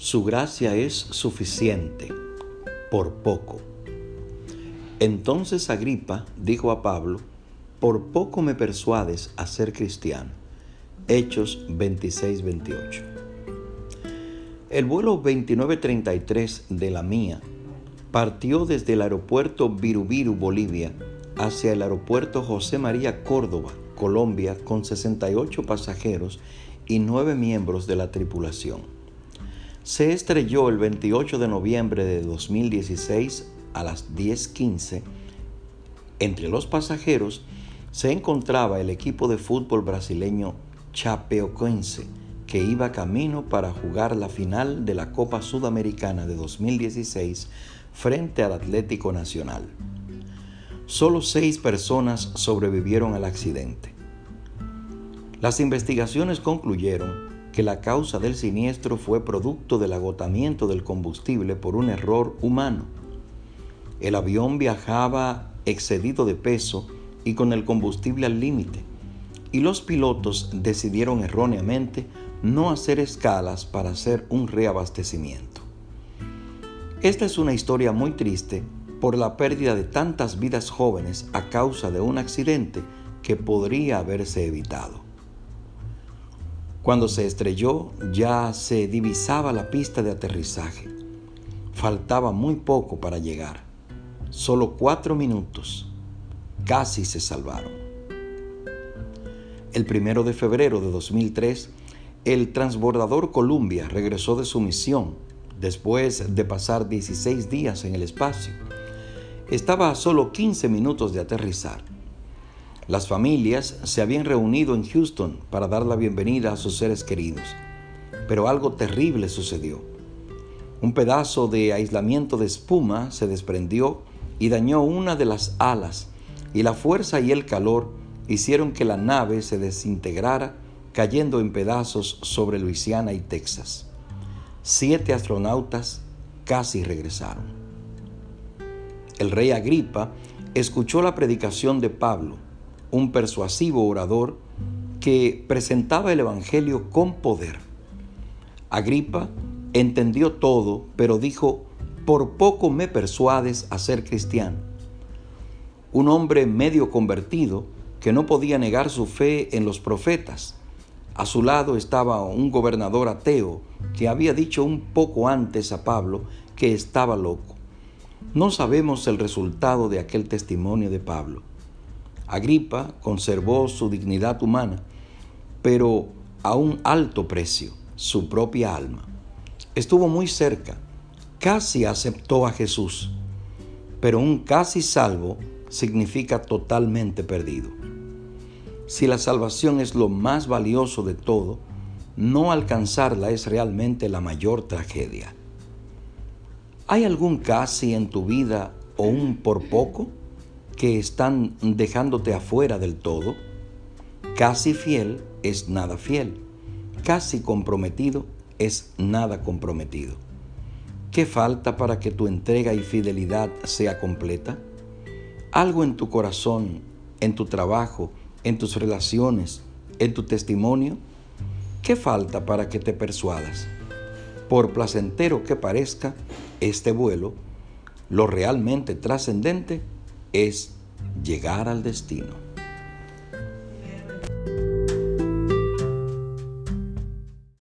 Su gracia es suficiente, por poco. Entonces Agripa dijo a Pablo, por poco me persuades a ser cristiano. Hechos 26-28. El vuelo 2933 de la mía partió desde el aeropuerto Virubiru, Bolivia, hacia el aeropuerto José María Córdoba, Colombia, con 68 pasajeros y 9 miembros de la tripulación. Se estrelló el 28 de noviembre de 2016 a las 10:15. Entre los pasajeros se encontraba el equipo de fútbol brasileño Chapecoense, que iba camino para jugar la final de la Copa Sudamericana de 2016 frente al Atlético Nacional. Solo seis personas sobrevivieron al accidente. Las investigaciones concluyeron que la causa del siniestro fue producto del agotamiento del combustible por un error humano. El avión viajaba excedido de peso y con el combustible al límite, y los pilotos decidieron erróneamente no hacer escalas para hacer un reabastecimiento. Esta es una historia muy triste por la pérdida de tantas vidas jóvenes a causa de un accidente que podría haberse evitado. Cuando se estrelló ya se divisaba la pista de aterrizaje. Faltaba muy poco para llegar. Solo cuatro minutos. Casi se salvaron. El primero de febrero de 2003, el transbordador Columbia regresó de su misión después de pasar 16 días en el espacio. Estaba a solo 15 minutos de aterrizar. Las familias se habían reunido en Houston para dar la bienvenida a sus seres queridos, pero algo terrible sucedió. Un pedazo de aislamiento de espuma se desprendió y dañó una de las alas, y la fuerza y el calor hicieron que la nave se desintegrara, cayendo en pedazos sobre Luisiana y Texas siete astronautas casi regresaron. El rey Agripa escuchó la predicación de Pablo, un persuasivo orador que presentaba el Evangelio con poder. Agripa entendió todo, pero dijo, por poco me persuades a ser cristiano. Un hombre medio convertido que no podía negar su fe en los profetas a su lado estaba un gobernador ateo que había dicho un poco antes a Pablo que estaba loco. No sabemos el resultado de aquel testimonio de Pablo. Agripa conservó su dignidad humana, pero a un alto precio, su propia alma. Estuvo muy cerca, casi aceptó a Jesús, pero un casi salvo significa totalmente perdido. Si la salvación es lo más valioso de todo, no alcanzarla es realmente la mayor tragedia. ¿Hay algún casi en tu vida o un por poco que están dejándote afuera del todo? Casi fiel es nada fiel. Casi comprometido es nada comprometido. ¿Qué falta para que tu entrega y fidelidad sea completa? Algo en tu corazón, en tu trabajo, en tus relaciones, en tu testimonio? ¿Qué falta para que te persuadas? Por placentero que parezca este vuelo, lo realmente trascendente es llegar al destino.